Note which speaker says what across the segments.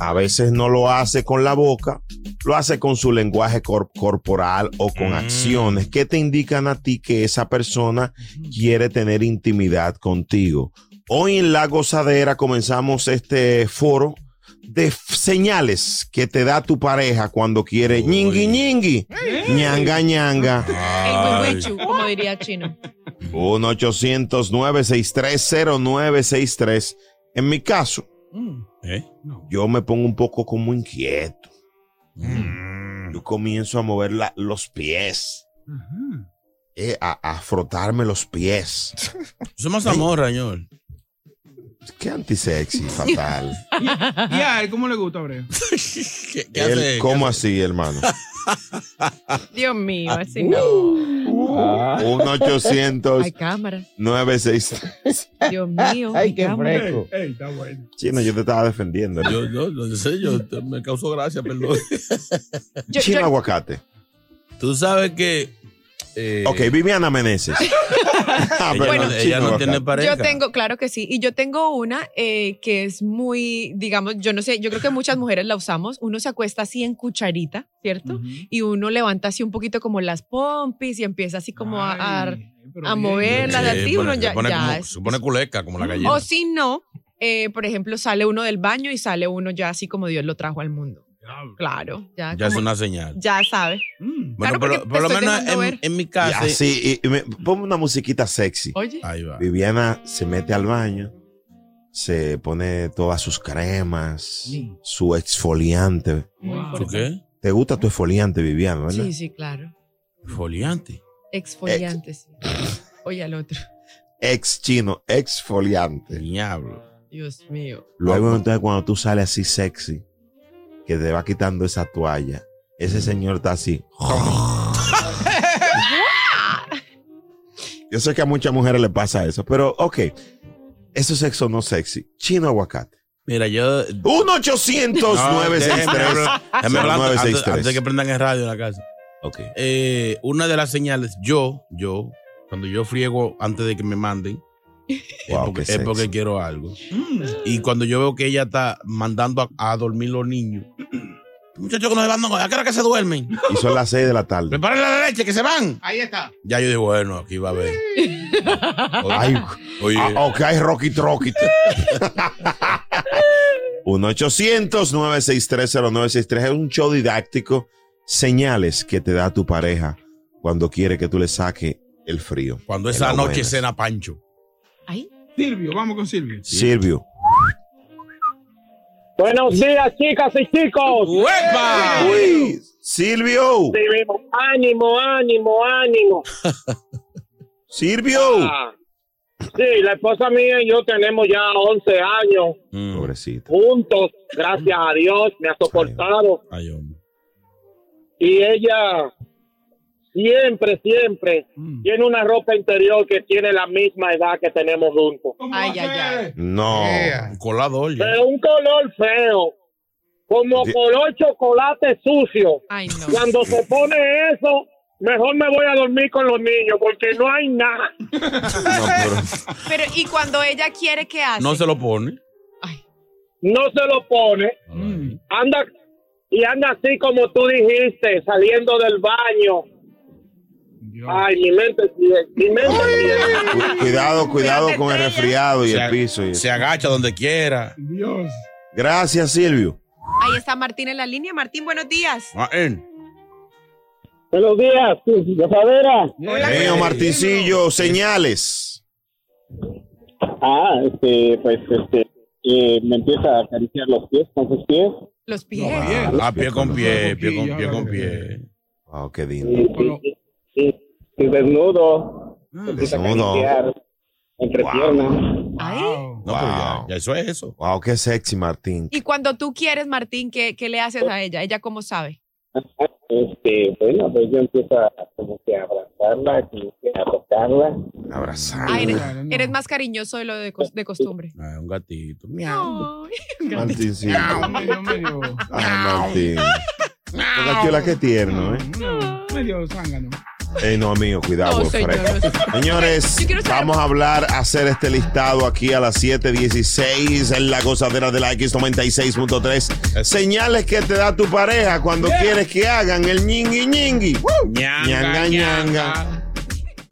Speaker 1: A veces no lo hace con la boca, lo hace con su lenguaje cor- corporal o con acciones que te indican a ti que esa persona quiere tener intimidad contigo. Hoy en La Gozadera comenzamos este foro de señales que te da tu pareja cuando quiere ñingui ñingui, ñanga ñanga.
Speaker 2: El wiwichu, como diría Chino.
Speaker 1: 1-800-963-0963. En mi caso,
Speaker 3: ¿Eh?
Speaker 1: yo me pongo un poco como inquieto. Yo comienzo a mover la- los pies, eh, a, a frotarme los pies.
Speaker 3: Somos amor, señor.
Speaker 1: Qué antisexy, fatal.
Speaker 4: ¿Y a él cómo le gusta, Abreu?
Speaker 3: ¿Qué, qué
Speaker 1: Él,
Speaker 3: hace?
Speaker 1: ¿Cómo así, hermano?
Speaker 2: Dios mío, así no.
Speaker 1: 1-800-963.
Speaker 2: Hay cámara.
Speaker 1: 963.
Speaker 2: Dios mío.
Speaker 3: Ay, qué fresco.
Speaker 4: Ey, está bueno.
Speaker 1: Chino, yo te estaba defendiendo. ¿no?
Speaker 3: Yo, yo, no sé, yo me causó gracia, perdón.
Speaker 2: Yo-
Speaker 1: Chino
Speaker 2: yo-
Speaker 1: aguacate.
Speaker 3: Tú sabes que. eh,
Speaker 1: Ok, Viviana Meneses. Ah,
Speaker 3: ella,
Speaker 1: perdón,
Speaker 3: no, ella no tiene pareja.
Speaker 2: Yo tengo, claro que sí, y yo tengo una eh, que es muy, digamos, yo no sé, yo creo que muchas mujeres la usamos. Uno se acuesta así en cucharita, ¿cierto? Y uno levanta así un poquito como las pompis y empieza así como a, a-
Speaker 4: Ay, pero
Speaker 2: a
Speaker 4: bien.
Speaker 2: moverlas
Speaker 3: Sí,
Speaker 2: así, uno ya,
Speaker 3: se pone
Speaker 2: ya
Speaker 3: como-
Speaker 2: es-
Speaker 3: se pone culeca, como la gallina.
Speaker 2: O si no, eh, por ejemplo, sale uno del baño y sale uno ya así como Dios lo trajo al mundo. Claro, ya,
Speaker 3: ya es una señal.
Speaker 2: ya sabe.
Speaker 4: Mm.
Speaker 3: Bueno,
Speaker 2: Claro,
Speaker 3: por,
Speaker 2: te
Speaker 3: por lo menos en, mi
Speaker 1: Y
Speaker 3: casa.
Speaker 1: así, y- y me- ponme una musiquita sexy.
Speaker 2: Oye,
Speaker 3: Ahí va.
Speaker 1: Viviana se mete al baño, se pone todas sus cremas,
Speaker 4: Sí.
Speaker 1: su exfoliante.
Speaker 2: muy
Speaker 4: Wow.
Speaker 3: ¿Tú
Speaker 2: importante.
Speaker 3: qué?
Speaker 1: ¿Te gusta tu exfoliante, Viviana, verdad?
Speaker 2: Sí, sí, claro.
Speaker 3: Foliante.
Speaker 2: Exfoliantes. Oye al otro.
Speaker 1: Ex chino, exfoliante.
Speaker 3: Diablo.
Speaker 2: Dios mío.
Speaker 1: Luego entonces cuando tú sales así sexy, que te va quitando esa toalla, ese señor está así. Yo sé que a muchas mujeres le pasa eso, pero ok, eso es sexo no sexy. Chino aguacate.
Speaker 3: Mira, yo.
Speaker 1: 1 800 963
Speaker 3: Déjame hablar antes,
Speaker 1: 0963.
Speaker 3: antes de que prendan el radio en la casa.
Speaker 1: Ok.
Speaker 3: Eh, una de las señales, yo, yo, cuando yo friego antes de que me manden, es, porque, es quiero algo. Y cuando yo veo que ella está mandando a, a dormir los niños, muchachos que no se van, ¿a qué hora que se duermen?
Speaker 1: Y son las 6 de la tarde.
Speaker 3: Preparen la leche, que se van.
Speaker 4: Ahí está.
Speaker 3: Ya yo digo, bueno, aquí va a ver.
Speaker 1: Ay,
Speaker 3: Oye,
Speaker 1: ah, ok, Rocky Rocky. 1-800-963-0963 es un show didáctico. Señales que te da tu pareja cuando quiere que tú le saque el frío.
Speaker 3: cuando esa noche
Speaker 1: buena.
Speaker 3: cena Pancho.
Speaker 2: Ay,
Speaker 4: Silvio, vamos con Silvio.
Speaker 1: Silvio.
Speaker 5: Buenos días, chicas y chicos.
Speaker 3: ¡Uepa!
Speaker 1: Uy, Silvio.
Speaker 5: Vivimos. Ánimo, ánimo, ánimo.
Speaker 1: Silvio.
Speaker 5: Ah, sí, la esposa mía y yo tenemos ya 11 años
Speaker 3: Mm.
Speaker 1: Pobrecita.
Speaker 5: juntos. Gracias a Dios, me ha soportado.
Speaker 3: Ay, hombre.
Speaker 5: Y ella siempre, siempre
Speaker 4: Mm.
Speaker 5: tiene una ropa interior que tiene la misma edad que tenemos juntos.
Speaker 4: ¿Cómo
Speaker 2: Ay, ay, ay.
Speaker 1: No.
Speaker 3: Un colador ya.
Speaker 5: Pero un color feo. como color chocolate sucio.
Speaker 2: Ay, no.
Speaker 5: Cuando se pone eso, mejor me voy a dormir con los niños porque no hay nada.
Speaker 1: No, pero-
Speaker 2: Pero, ¿y cuando ella quiere, qué hace?
Speaker 3: No se lo pone.
Speaker 5: No se lo pone. Anda y anda así como tú dijiste, saliendo del baño. Ay, mi mente, mi mente.
Speaker 1: cuidado, cuidado con el resfriado y
Speaker 3: Se
Speaker 1: el piso. y-
Speaker 3: Se agacha donde quiera.
Speaker 4: Dios.
Speaker 1: Gracias, Silvio.
Speaker 2: Ahí está Martín en la línea. Martín, buenos días.
Speaker 3: En.
Speaker 5: Buenos días, gozadera.
Speaker 1: Mío, Martincillo, señales.
Speaker 5: Ah, este, pues, este, eh, me empieza a acariciar los pies con sus pies.
Speaker 2: Los pies.
Speaker 3: Ah, pie con pie, pie con pie con pie.
Speaker 1: Wow, qué lindo.
Speaker 5: Y- y desnudo. A
Speaker 1: Desnudo.
Speaker 5: entre
Speaker 1: Wow.
Speaker 5: piernas.
Speaker 2: Ay.
Speaker 3: No, pero ya, ya eso es eso.
Speaker 1: Wow, qué sexy, Martín.
Speaker 2: Y cuando tú quieres, Martín, ¿qué, qué le haces a ella? ¿Ella cómo sabe?
Speaker 5: Este, bueno, pues yo empiezo a como que a abrazarla, como que a tocarla.
Speaker 1: Abrazar.
Speaker 2: Ay, eres, eres más cariñoso de lo de, de costumbre.
Speaker 3: Ah, un gatito.
Speaker 2: Ay,
Speaker 1: Martincillo.
Speaker 4: Medio, medio,
Speaker 1: Ay, Martín. Toda chula, qué tierno, ¿eh?
Speaker 4: no, medio zángano.
Speaker 1: Ey, no, amigo, cuidado,
Speaker 2: No, señor.
Speaker 1: Señores, vamos a hablar, a hacer este listado aquí a las 7:16 en la gozadera de la X96.3. Señales que te da tu pareja cuando quieres que hagan el ñingui ñingui. Ñanga, ñanga.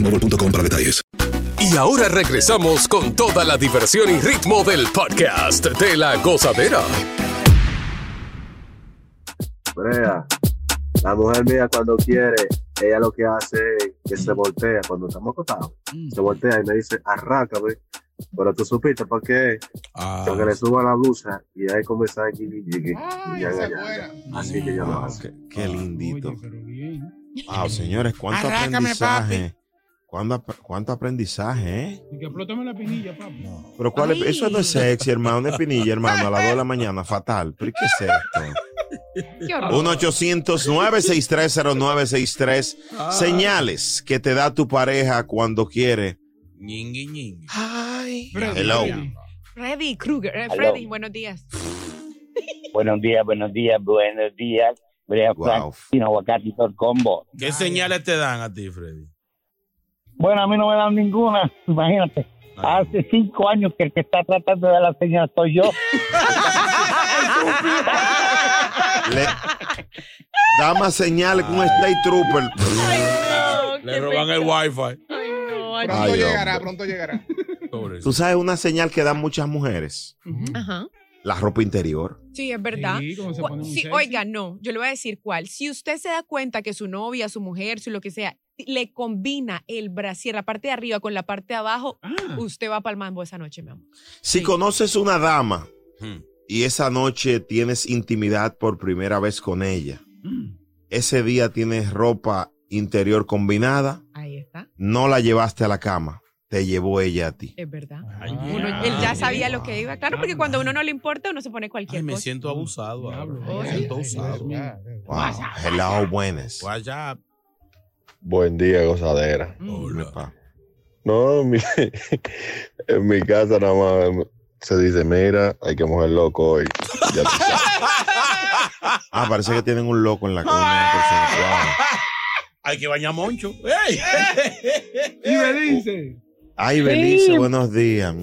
Speaker 6: boostmobile.com para detalles.
Speaker 7: Y ahora regresamos con toda la diversión y ritmo del podcast de la gozadera.
Speaker 8: Brea, la mujer mía cuando quiere, ella lo que hace es que se voltea cuando estamos acostados. Se voltea y me dice, arráncame. Pero tú supiste por qué. Porque le suba la blusa y ahí comienza a. Y ya, ya, ya. Así que yo lo hago.
Speaker 1: Qué, qué lindito. Wow, señores, cuánto
Speaker 4: Arráncame,
Speaker 1: aprendizaje. ¿Cuánto, ap- cuánto aprendizaje, ¿eh?
Speaker 4: Y que explótame la pinilla, papi.
Speaker 1: Pero cuál es- eso no es sexy, hermano, no es pinilla, hermano, a las 2 de la mañana, fatal. ¿Pero qué es esto? 1 800 963 Señales que te da tu pareja cuando quiere.
Speaker 3: Ñingui, ñingui.
Speaker 2: Ay.
Speaker 1: Hello.
Speaker 2: Freddy Krueger. Eh,
Speaker 9: Hello.
Speaker 2: Freddy, buenos días.
Speaker 9: Buenos días, buenos días, buenos días. Brea Frank, sin aguacate y todo el combo.
Speaker 3: ¿Qué señales te dan a ti, Freddy?
Speaker 9: Bueno, a mí no me dan ninguna, imagínate. Hace cinco años que el que está tratando de dar la señal soy yo.
Speaker 1: Le- da más señales que un State Trooper.
Speaker 3: Le roban el wifi.
Speaker 4: Pronto
Speaker 1: Ay,
Speaker 4: llegará,
Speaker 1: hombre.
Speaker 4: pronto llegará.
Speaker 1: Tú sabes una señal que dan muchas mujeres.
Speaker 2: Ajá.
Speaker 1: La ropa interior.
Speaker 2: Sí, es verdad.
Speaker 4: Sí,
Speaker 2: oiga, no, yo le voy a decir cuál. Si usted se da cuenta que su novia, su mujer, su lo que sea, le combina el brasier, la parte de arriba con la parte de abajo,
Speaker 4: Ah.
Speaker 2: usted va para el mambo esa noche, mi amor.
Speaker 1: Si conoces una dama y esa noche tienes intimidad por primera vez con ella, ese día tienes ropa interior combinada,
Speaker 2: Ahí está,
Speaker 1: no la llevaste a la cama, te llevó ella a ti.
Speaker 2: es verdad. Uno- él ya sabía lo que iba. Claro, porque cuando a uno no le importa, uno se pone cualquier
Speaker 3: Ay, me
Speaker 2: cosa.
Speaker 3: siento abusado. Me
Speaker 2: sí.
Speaker 3: siento abusado.
Speaker 1: Wow, hello, buenas.
Speaker 3: WhatsApp.
Speaker 10: Buen día, gozadera.
Speaker 1: Hola.
Speaker 10: No, en mi, en mi casa nada más se dice, mira, hay que mojar loco hoy. Ya.
Speaker 1: Ah, parece que tienen un loco en la. Wow.
Speaker 3: Hay que bañar a Moncho. ¡Ey!
Speaker 4: Y me dice.
Speaker 1: Ay, Belice, buenos días.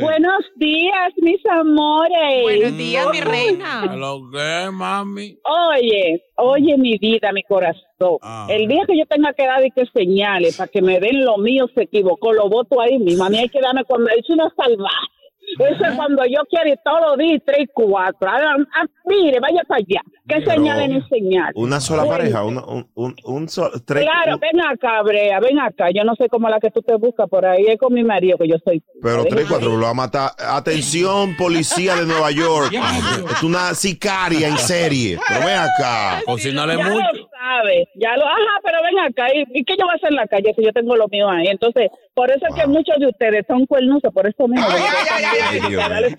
Speaker 11: Buenos días, mis amores.
Speaker 2: Buenos días, mi reina.
Speaker 3: ¿Lo que, mami?
Speaker 11: Oye, oye, mi vida, mi corazón. El día que yo tenga que dar y que señales para que me den lo mío, se equivocó, lo voto ahí mismo. A mí hay que darme cuando es una salvaje. Eso es cuando yo quiero ir todos los días, tres y cuatro. Ah, ah, mire, vaya para allá. ¿Qué señales ni señales?
Speaker 1: Una sola
Speaker 11: Oye,
Speaker 1: pareja, una- un, un, un sol- tres-
Speaker 11: Claro,
Speaker 1: un-
Speaker 11: ven acá, Brea, ven acá. Yo no sé cómo la que tú te buscas por ahí. Es con mi marido que yo soy.
Speaker 1: pero
Speaker 11: Ven
Speaker 1: tres,
Speaker 11: acá.
Speaker 1: cuatro, lo va a matar. Atención, policía de Nueva York. Es una sicaria en serie. Pero ven acá.
Speaker 3: Cocinale
Speaker 11: ya
Speaker 3: mucho.
Speaker 11: Lo sabes, ya lo, ajá, pero ven acá, ¿y, y qué yo voy a hacer en la calle si yo tengo lo mío ahí? Entonces, por eso es que muchos de ustedes son cuernudos, por eso mismo.
Speaker 1: Ay.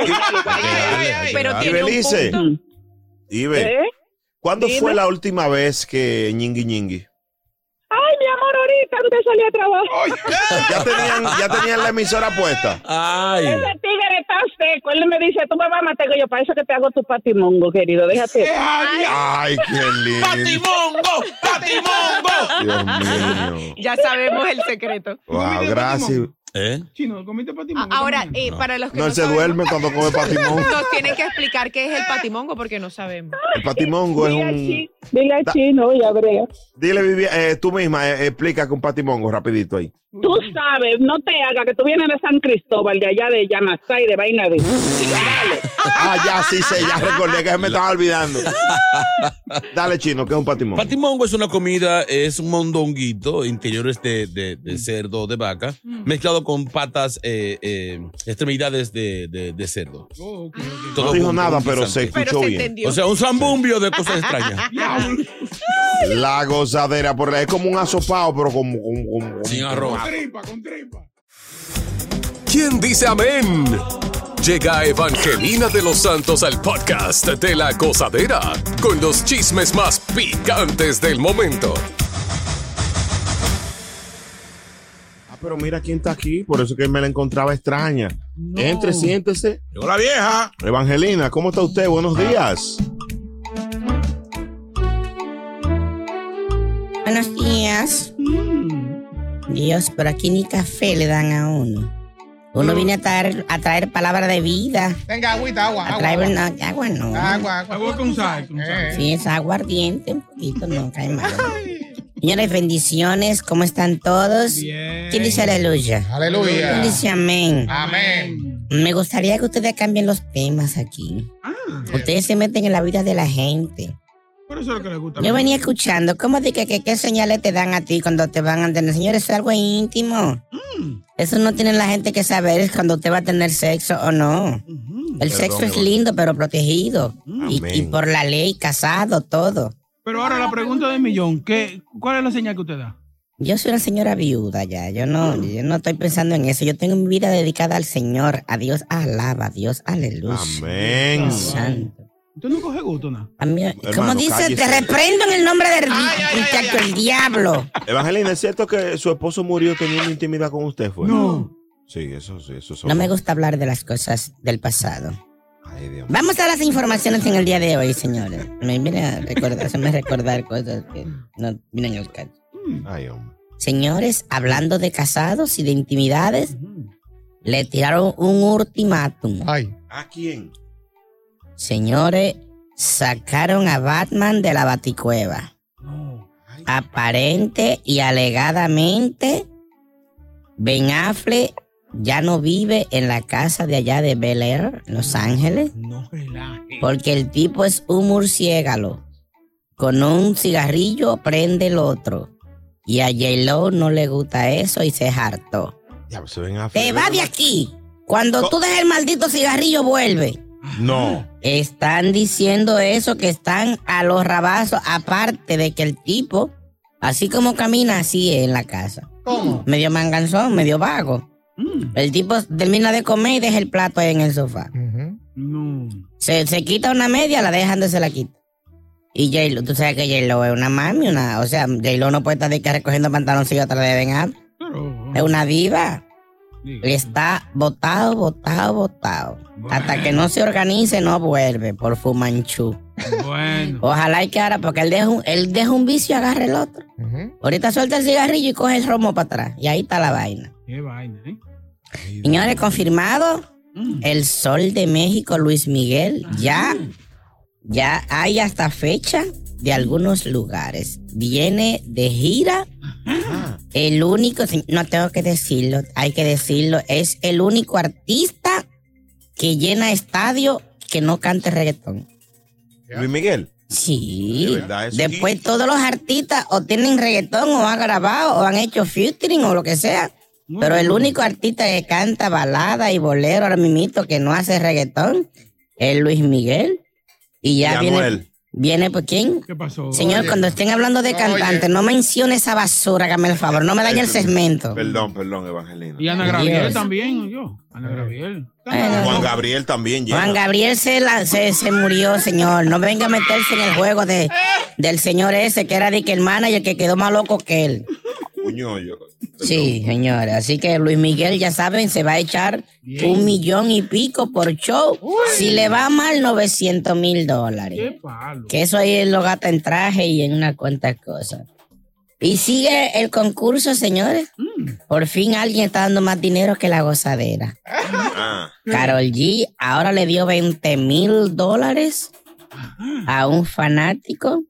Speaker 2: Pero tiene un
Speaker 1: Belice,
Speaker 2: punto.
Speaker 1: Ibe,
Speaker 11: ¿Eh?
Speaker 1: ¿cuándo
Speaker 11: Dime.
Speaker 1: fue la última vez que ñingui ñingui?
Speaker 11: Ay, mi amor, ahorita antes de salir a trabajar.
Speaker 1: ¿Ya tenían, ya tenían la emisora puesta?
Speaker 11: Ese tigre está seco. Él me dice, tú me vas a matar. Digo Yo, para eso que te hago tu patimongo, querido. Déjate.
Speaker 1: Ay, qué lindo.
Speaker 3: ¡Patimongo! ¡Patimongo!
Speaker 1: Dios mío.
Speaker 2: Ya sabemos el secreto.
Speaker 1: Wow, gracias.
Speaker 3: ¿Eh?
Speaker 4: Chino, ¿comiste patimongo?
Speaker 2: Ahora, eh, para los que
Speaker 1: No,
Speaker 2: no,
Speaker 1: él se
Speaker 2: sabemos,
Speaker 1: duerme cuando come patimongo.
Speaker 2: nos tienen que explicar qué es el patimongo porque no sabemos.
Speaker 1: El patimongo es
Speaker 11: Dile
Speaker 1: un...
Speaker 11: Chi- Dile a Chino y a Brea.
Speaker 1: Dile, Vivi, eh, tú misma, eh, explica que un patimongo rapidito ahí.
Speaker 11: Tú sabes, no te hagas que tú vienes de San Cristóbal, de allá de Yanasay, de vaina de. Dale.
Speaker 1: Ah, ya, sí sé, ya recordé que me estaba olvidando. Dale, chino, que es un patimongo.
Speaker 3: Patimongo es una comida, es un mondonguito, interiores de, de, de cerdo o de vaca, mezclado con patas, eh, eh, extremidades de, de, de cerdo.
Speaker 4: Oh,
Speaker 1: No dijo nada, pero se Pero escuchó se bien. entendió.
Speaker 3: O sea, un zambumbio de cosas extrañas.
Speaker 1: La gozadera, por es como un asopado, pero como... como- como-
Speaker 3: Sin arroz.
Speaker 4: Con tripa, con tripa.
Speaker 7: ¿Quién dice amén? Llega Evangelina de los Santos al podcast de la gozadera con los chismes más picantes del momento.
Speaker 1: Ah, pero mira quién está aquí, por eso que me la encontraba extraña. Entre, siéntese.
Speaker 3: Llegó la vieja.
Speaker 1: Evangelina, ¿cómo está usted? Buenos días.
Speaker 12: Buenos días. Dios, pero aquí ni café le dan a uno. Uno viene a traer, a traer palabra de vida.
Speaker 4: Venga, agüita, agua.
Speaker 12: A
Speaker 4: agua,
Speaker 12: traer
Speaker 4: agua.
Speaker 12: una- agua no.
Speaker 4: Agua, agua. Agua con sal. Con sal.
Speaker 12: Sí, es agua ardiente, un poquito, no cae mal. Señores, bendiciones, ¿cómo están todos? ¿Quién dice aleluya?
Speaker 4: Aleluya.
Speaker 12: ¿Quién dice amén?
Speaker 4: Amén.
Speaker 12: Me gustaría que ustedes cambien los temas aquí. Ustedes se meten en la vida de la gente.
Speaker 4: Por eso es lo que le gusta.
Speaker 12: Yo venía escuchando, ¿cómo de que, que- qué señales te dan a ti cuando te van a tener? Señores, eso es algo íntimo. Eso no tiene la gente que saber es cuando usted va a tener sexo o no. El
Speaker 4: Perdón,
Speaker 12: sexo es lindo, pero protegido. Y, por la ley, casado, todo.
Speaker 4: Pero ahora la pregunta del millón, ¿qué, ¿cuál es la señal que usted da?
Speaker 12: Yo soy una señora viuda ya. Yo no, yo no estoy pensando en eso. Yo tengo mi vida dedicada al Señor. A Dios alaba, a Dios aleluya.
Speaker 1: Amén.
Speaker 12: Santo.
Speaker 4: ¿Usted no coge gusto, nada?
Speaker 12: A mí-
Speaker 1: Hermano,
Speaker 12: como dice,
Speaker 1: cállese.
Speaker 12: te reprendo en el nombre del muchacho, el diablo.
Speaker 1: Evangelina, ¿es cierto que su esposo murió teniendo intimidad con usted? Fue?
Speaker 12: No.
Speaker 1: Sí, eso sí, eso
Speaker 12: No me gusta hablar de las cosas del pasado. Vamos a las informaciones en el día de hoy, señores. Me viene a recordar, hacerme recordar cosas que no vienen al caso.
Speaker 1: Ay, hombre.
Speaker 12: Señores, hablando de casados y de intimidades, le tiraron un ultimátum.
Speaker 1: ¿A quién?
Speaker 12: Señores, sacaron a Batman de la baticueva. Aparente y alegadamente, Ben Affleck ya no vive en la casa de allá de Bel Air, Los Ángeles, porque el tipo es un murciélago. Con un cigarrillo prende el otro. Y a J-Lo no le gusta eso y se hartó.
Speaker 1: Ya, se ven a
Speaker 12: Te va de aquí. Cuando tú dejes el maldito cigarrillo, vuelve.
Speaker 1: No.
Speaker 12: Están diciendo eso, que están a los rabazos, aparte de que el tipo, así como camina, así es en la casa.
Speaker 4: ¿Cómo?
Speaker 12: Medio manganzón, medio vago. El tipo termina de comer y deja el plato ahí en el sofá. Se, se quita una media, la deja donde se la quita. Y J-Lo, tú sabes que J-Lo es una mami, una, o sea, J-Lo no puede estar de que recogiendo pantaloncillos atrás de Ben. Es una diva. Y está botado, botado, botado. Hasta que no se organice, no vuelve por Fumanchu.
Speaker 4: Bueno.
Speaker 12: Ojalá y que ahora, porque él deja un, él deja un vicio y agarra el otro. Ahorita suelta el cigarrillo y coge el romo para atrás. Y ahí está la vaina.
Speaker 4: Qué vaina, ¿eh?
Speaker 12: Señores, confirmado,
Speaker 4: Mm.
Speaker 12: el Sol de México, Luis Miguel, ya, ya hay hasta fecha de algunos lugares. Viene de gira. El único, no tengo que decirlo, hay que decirlo, es el único artista que llena estadio que no cante reggaetón.
Speaker 1: Luis Miguel.
Speaker 12: Sí.
Speaker 1: De verdad, eso
Speaker 12: Después todos los artistas o tienen reggaetón o han grabado o han hecho featuring o lo que sea. Pero el único artista que canta balada y bolero ahora mismo que no hace reggaetón es Luis Miguel. Y ya
Speaker 1: Y
Speaker 12: viene,
Speaker 1: Anuel.
Speaker 12: Viene por quién.
Speaker 4: ¿Qué pasó?
Speaker 12: Señor, cuando estén hablando de cantantes, no mencione esa basura, hágame el favor, no me dañe el segmento.
Speaker 1: Perdón, perdón, Evangelino.
Speaker 4: Y Ana Gabriel
Speaker 12: Dios.
Speaker 4: también, yo. Ana Gabriel.
Speaker 1: Juan Gabriel también llega.
Speaker 12: Juan Gabriel se, la- se, se murió, señor. No venga a meterse en el juego de, del señor ese, que era de que el manager que quedó más loco que él.
Speaker 1: Puño, yo-
Speaker 12: Sí, señor. Así que Luis Miguel, ya saben, se va a echar un millón y pico por show. Si le va mal, 900 mil dólares.
Speaker 4: Qué palo.
Speaker 12: Que eso ahí lo gasta en traje y en una cuanta cosas. Y sigue el concurso, señores. Por fin alguien está dando más dinero que la gozadera.
Speaker 1: Ah.
Speaker 12: Carol G ahora le dio 20 mil dólares a un fanático.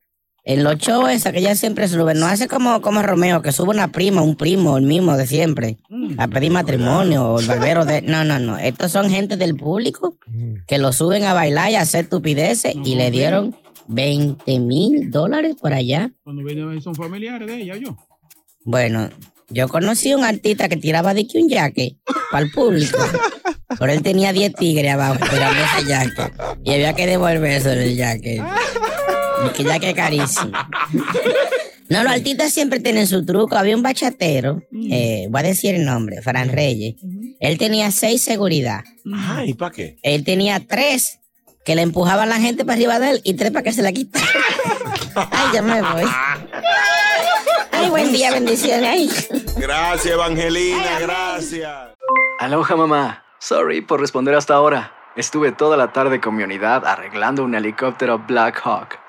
Speaker 12: En los shows esa que ella siempre sube, no hace como, como Romeo, que sube una prima, un primo, el mismo de siempre, a pedir matrimonio o el barbero de... No, no, no. Estos son gente del público que lo suben a bailar y a hacer estupideces y le dieron 20 mil dólares por allá.
Speaker 4: Cuando viene, son familiares de ella, yo.
Speaker 12: Bueno, yo conocí a un artista que tiraba de que un jaque para el público. Pero él tenía 10 tigres abajo esperando ese jaque. Y había que devolverse el jaque. Y que carísimo. No, los artistas siempre tienen su truco. Había un bachatero, eh, voy a decir el nombre, Fran Reyes. Él tenía seis seguridad.
Speaker 1: Ay, ¿para qué?
Speaker 12: Él tenía tres que le empujaban la gente para arriba de él y tres para que se la quitara. Ay, ya me voy. Ay, buen día, bendiciones. Ay.
Speaker 1: Gracias, Evangelina, gracias.
Speaker 13: Aloha mamá. Sorry por responder hasta ahora. Estuve toda la tarde con mi unidad arreglando un helicóptero Black Hawk.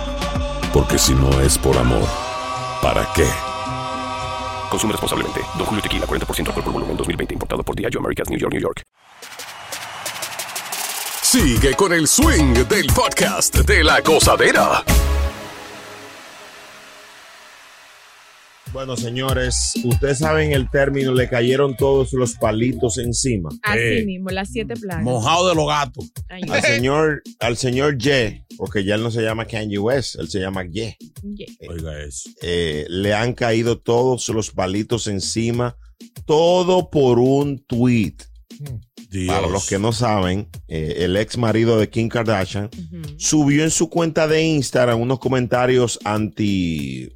Speaker 14: Porque si no es por amor, ¿para qué?
Speaker 15: Consume responsablemente. Don Julio Tequila, 40% alcohol por volumen, 2020. Importado por Diageo Americas, New York, New York.
Speaker 7: Sigue con el swing del podcast de la gozadera.
Speaker 1: Bueno, señores, ustedes saben el término, le cayeron todos los palitos encima.
Speaker 2: Así mismo, las siete plagas.
Speaker 3: Mojado de los gatos.
Speaker 2: Ay,
Speaker 1: Al señor, al señor Ye, porque ya él no se llama Kanye West, él se llama Ye.
Speaker 3: Oiga eso.
Speaker 1: Eh, le han caído todos los palitos encima, todo por un tweet. Para los que no saben, eh, el ex marido de Kim Kardashian subió en su cuenta de Instagram unos comentarios anti,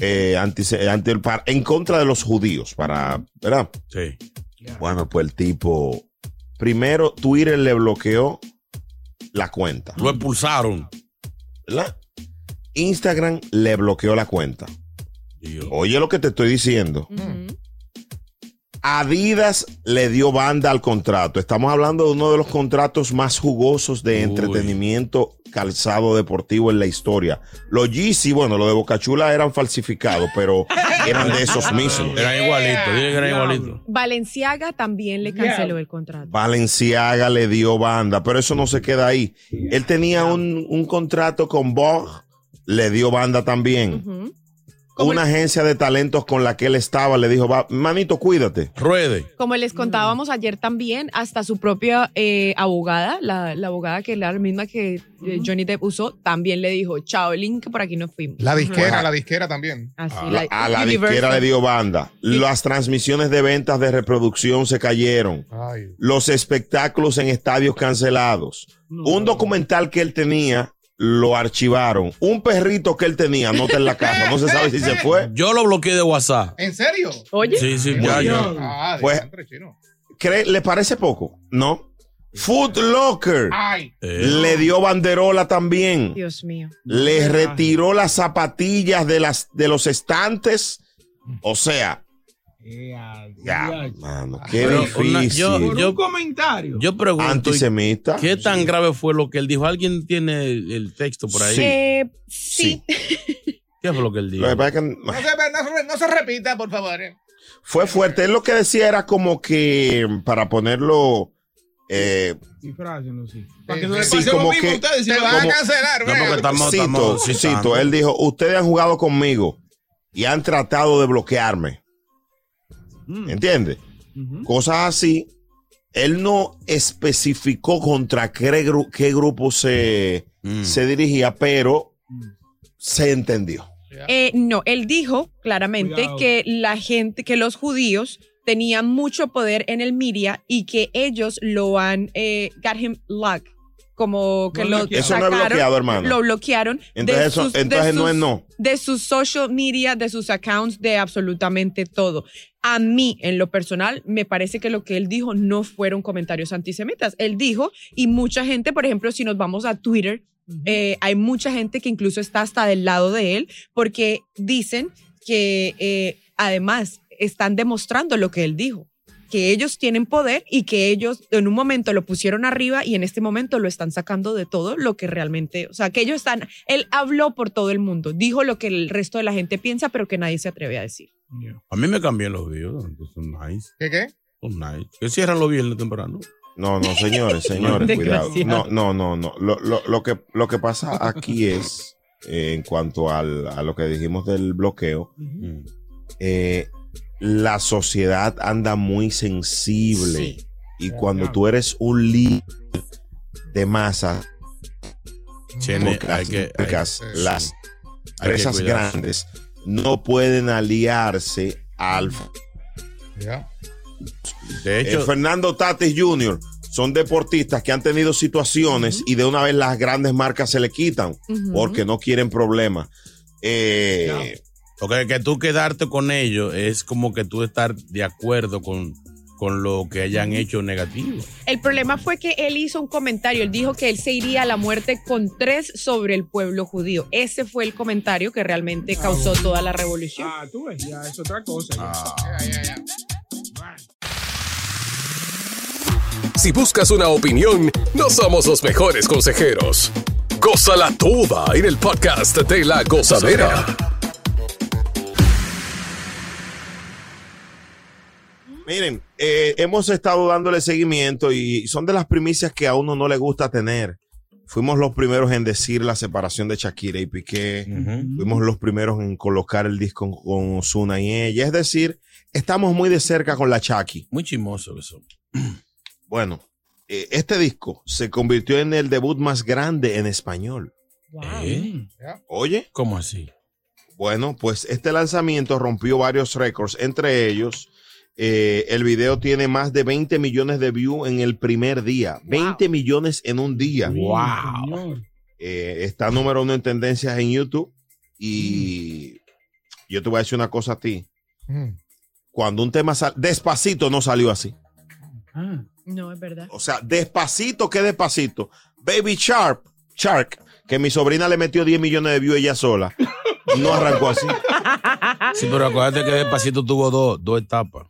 Speaker 1: Eh, anti, par- en contra de los judíos, para, ¿verdad?
Speaker 3: Sí.
Speaker 1: Bueno, pues el tipo, primero Twitter le bloqueó la cuenta.
Speaker 3: Lo expulsaron.
Speaker 1: ¿verdad? Instagram le bloqueó la cuenta. Oye lo que te estoy diciendo. Adidas le dio banda al contrato. Estamos hablando de uno de los contratos más jugosos de entretenimiento calzado deportivo en la historia. Los Yeezy, bueno, los de Bocachula eran falsificados, pero eran de esos mismos.
Speaker 3: Eran igualitos, eran igualitos.
Speaker 2: Valenciaga también le canceló el contrato.
Speaker 1: Valenciaga le dio banda, pero eso no se queda ahí. Él tenía un, un contrato con Vogue, le dio banda también. Una agencia de talentos con la que él estaba le dijo, "Va, manito, cuídate.
Speaker 3: Ruede.
Speaker 2: Como les contábamos ayer también, hasta su propia eh, abogada, la, la abogada que era la misma que eh, Johnny Depp usó, también le dijo, chao, Link, que por aquí nos fuimos.
Speaker 16: La disquera, la disquera también.
Speaker 2: Así,
Speaker 1: A
Speaker 2: la-
Speaker 1: a la
Speaker 2: Universal.
Speaker 1: disquera le dio banda. Las transmisiones de ventas de reproducción se cayeron. Los espectáculos en estadios cancelados. Un documental que él tenía lo archivaron. Un perrito que él tenía, nota en la casa, no se sabe si se fue.
Speaker 3: Yo lo bloqueé de WhatsApp.
Speaker 16: ¿En serio?
Speaker 2: Oye.
Speaker 3: Sí, sí, ya, ya.
Speaker 16: Ah,
Speaker 1: Pues,
Speaker 16: diantre, chino.
Speaker 1: ¿cree- ¿Le parece poco? No. Food Locker
Speaker 16: Ay.
Speaker 1: le dio banderola también.
Speaker 2: Dios mío.
Speaker 1: Le retiró las zapatillas de, las, de los estantes. O sea, ya, mano, qué
Speaker 3: Pero
Speaker 1: difícil.
Speaker 3: una- yo-
Speaker 4: Por
Speaker 3: yo-
Speaker 4: un comentario.
Speaker 3: Yo pregunto,
Speaker 1: Antisemita.
Speaker 3: ¿qué tan grave fue lo que él dijo? ¿Alguien tiene el, el texto por ahí?
Speaker 2: Eh, sí.
Speaker 3: ¿Qué fue lo que él dijo?
Speaker 1: Lo que pasa es que
Speaker 16: No se, no se- no se repita, por favor. eh.
Speaker 1: fue fuerte. Él lo que decía era como que, para ponerlo, eh,
Speaker 4: Disfrácenlo, sí.
Speaker 16: Para
Speaker 4: que
Speaker 16: no
Speaker 4: le
Speaker 1: sí,
Speaker 4: pase lo
Speaker 1: como
Speaker 4: mismo
Speaker 1: que-
Speaker 4: a ustedes, si
Speaker 16: Te van a
Speaker 1: como-
Speaker 16: cancelar,
Speaker 3: No, porque estamos,
Speaker 1: cito,
Speaker 3: estamos
Speaker 1: cito, él dijo, ustedes han jugado conmigo y han tratado de bloquearme.
Speaker 4: Mm.
Speaker 1: ¿Entiendes? Cosas así. Él no especificó contra qué, gru- qué grupo se,
Speaker 3: Mm.
Speaker 1: se dirigía, pero se entendió.
Speaker 2: Eh, no, él dijo claramente
Speaker 4: Cuidado.
Speaker 2: que la gente, que los judíos tenían mucho poder en el media y que ellos lo han, eh, got him locked, como que
Speaker 4: Lo
Speaker 2: lo
Speaker 4: bloqueado.
Speaker 1: Eso no es
Speaker 2: sacaron,
Speaker 1: bloqueado, hermano.
Speaker 2: Lo bloquearon.
Speaker 1: Entonces
Speaker 2: de
Speaker 1: eso-
Speaker 2: sus- de
Speaker 1: no es no.
Speaker 2: De sus social media, de sus accounts, de absolutamente todo. A mí, en lo personal, me parece que lo que él dijo no fueron comentarios antisemitas. Él dijo, y mucha gente, por ejemplo, si nos vamos a Twitter, eh, hay mucha gente que incluso está hasta del lado de él, porque dicen que eh, además están demostrando lo que él dijo, que ellos tienen poder y que ellos en un momento lo pusieron arriba y en este momento lo están sacando de todo lo que realmente, o sea, que ellos están, él habló por todo el mundo, dijo lo que el resto de la gente piensa, pero que nadie se atreve a decir.
Speaker 3: A mí me cambian los videos, entonces son nice.
Speaker 16: ¿Qué qué?
Speaker 3: Son nice. Que cierran los viernes temprano.
Speaker 1: No, no, señores, señores, cuidado. No, no, no, no. Lo, lo- lo que, lo que pasa aquí es, eh, en cuanto al- a lo que dijimos del bloqueo, eh, la sociedad anda muy sensible. Y cuando tú eres un líder de masa,
Speaker 3: hay
Speaker 1: las,
Speaker 3: que- hay-
Speaker 1: empresas grandes no pueden aliarse al
Speaker 16: Ya.
Speaker 3: De hecho,
Speaker 1: Eh, Fernando Tatis Jr. son deportistas que han tenido situaciones y de una vez las grandes marcas se le quitan porque no quieren problemas. Eh,
Speaker 3: porque que tú quedarte con ellos es como que tú estar de acuerdo con, con lo que hayan hecho negativo.
Speaker 2: El problema fue que él hizo un comentario, él dijo que él se iría a la muerte con tres sobre el pueblo judío. Ese fue el comentario que realmente causó toda la revolución.
Speaker 4: Ah, tú ves, ya es otra cosa. ya.
Speaker 16: Ya, ya, ya.
Speaker 7: Si buscas una opinión, no somos los mejores consejeros. Gózala toda en el podcast de la gozadera.
Speaker 1: Miren, eh, hemos estado dándole seguimiento y son de las primicias que a uno no le gusta tener. Fuimos los primeros en decir la separación de Shakira y Piqué. Fuimos los primeros en colocar el disco con Ozuna y ella. Es decir, estamos muy de cerca con la Chaki.
Speaker 3: Muy chismoso eso.
Speaker 1: Bueno, eh, este disco se convirtió en el debut más grande en español.
Speaker 3: ¿Eh?
Speaker 1: Oye.
Speaker 3: ¿Cómo así?
Speaker 1: Bueno, pues este lanzamiento rompió varios récords, entre ellos eh, el video tiene más de 20 millones de views en el primer día. 20 millones en un día.
Speaker 4: Wow.
Speaker 1: Eh, está número uno en tendencias en YouTube. Y yo te voy a decir una cosa a ti. Cuando un tema sale, despacito no salió así.
Speaker 2: No, es verdad.
Speaker 1: O sea, despacito que despacito. Baby Sharp, Shark, que mi sobrina le metió 10 millones de views ella sola. No arrancó así.
Speaker 3: Sí, pero acuérdate que Despacito tuvo dos, dos etapas.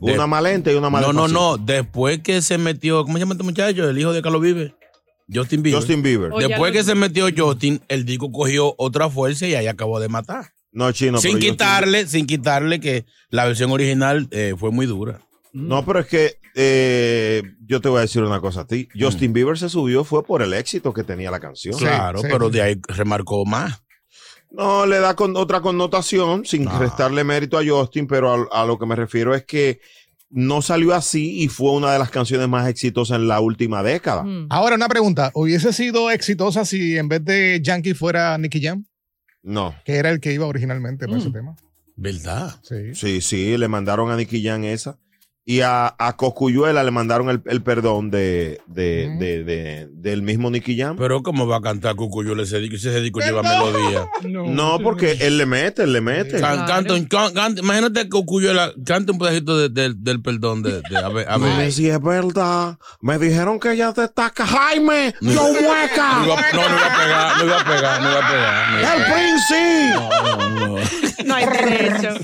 Speaker 1: Una más lenta y una más
Speaker 3: No, no, no. Después que se metió, ¿cómo se llama este muchacho? El hijo de Carlos Vive. Justin Bieber.
Speaker 1: Justin Bieber.
Speaker 2: Oh,
Speaker 3: Después que se metió Justin, el disco cogió otra fuerza y ahí acabó de matar.
Speaker 1: No, chino.
Speaker 3: sin
Speaker 1: pero Justin-
Speaker 3: quitarle, sin quitarle que la versión original eh, fue muy dura.
Speaker 1: No, pero es que eh, yo te voy a decir una cosa a ti.
Speaker 3: Mm.
Speaker 1: Justin Bieber se subió fue por el éxito que tenía la canción.
Speaker 3: Claro, pero de ahí remarcó más.
Speaker 1: No, le da con otra connotación, sin
Speaker 3: Ah.
Speaker 1: restarle mérito a Justin, pero a, a lo que me refiero es que no salió así y fue una de las canciones más exitosas en la última década.
Speaker 16: Ahora una pregunta, ¿hubiese sido exitosa si en vez de Yankee fuera Nicky Jam?
Speaker 1: No.
Speaker 16: Que era el que iba originalmente para
Speaker 3: Mm.
Speaker 16: ese tema.
Speaker 3: ¿Verdad?
Speaker 16: Sí.
Speaker 1: Sí, sí, le mandaron a Nicky Jam esa. Y a, a Coscuyuela le mandaron el, el perdón de, de, de, de- del mismo Nicky Jam.
Speaker 3: Pero ¿cómo va a cantar Cucuyuela ese disco? Ese disco lleva melodía.
Speaker 1: No, porque él le mete, él le mete.
Speaker 3: Can- canta can- imagínate que Cuyuela canta un pedacito de- de- del perdón de, de a ver, a ver.
Speaker 1: Dime si es verdad. Me dijeron que ella destaca. Jaime,
Speaker 3: No.
Speaker 1: no mueca.
Speaker 3: No iba, no, no iba a pegar, no iba a pegar, no iba a pegar. no iba a
Speaker 1: El
Speaker 3: pegar.
Speaker 1: príncipe.
Speaker 2: No hay derecho.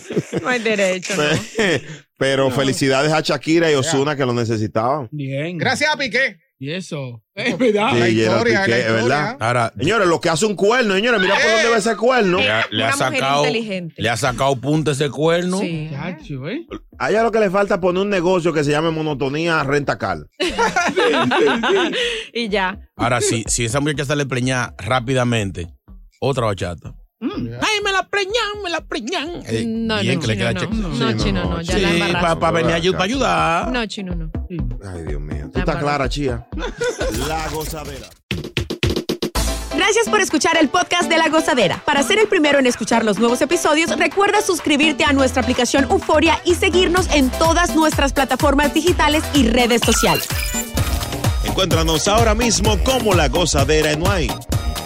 Speaker 2: No hay derecho. ¿no?
Speaker 1: Pero felicidades a Shakira y Osuna que lo necesitaban.
Speaker 4: Bien.
Speaker 16: Gracias a Piqué.
Speaker 4: Y eso. Es verdad.
Speaker 1: Sí,
Speaker 16: la historia,
Speaker 1: Piqué,
Speaker 16: la historia.
Speaker 1: verdad.
Speaker 3: Ahora,
Speaker 1: Señores, lo que hace un cuerno, señores, mira por dónde va ese cuerno.
Speaker 3: le ha, le ha
Speaker 2: Una mujer
Speaker 3: sacado, le ha sacado punta ese cuerno.
Speaker 2: Sí.
Speaker 4: Chacho, ¿eh?
Speaker 1: A ella lo que le falta es poner un negocio que se llame Monotonía Renta Car.
Speaker 2: Y ya.
Speaker 3: Ahora, si, si esa muchacha sale preñada rápidamente, otra bachata. Ay, me la preñan, me la preñan. Eh,
Speaker 2: No,
Speaker 3: bien
Speaker 2: no,
Speaker 3: que le
Speaker 2: chino,
Speaker 3: queda
Speaker 2: no. No,
Speaker 3: Sí,
Speaker 2: chino, no, ya la
Speaker 3: Sí,
Speaker 2: embarraste.
Speaker 3: para venir ayu- pa ayudar.
Speaker 2: No, chino, no.
Speaker 1: Ay, Dios mío. Tú estás clara, chía. La gozadera.
Speaker 17: Gracias por escuchar el podcast de La Gozadera. Para ser el primero en escuchar los nuevos episodios, recuerda suscribirte a nuestra aplicación Euforia y seguirnos en todas nuestras plataformas digitales y redes sociales.
Speaker 1: Encuéntranos ahora mismo como La Gozadera en Nuay.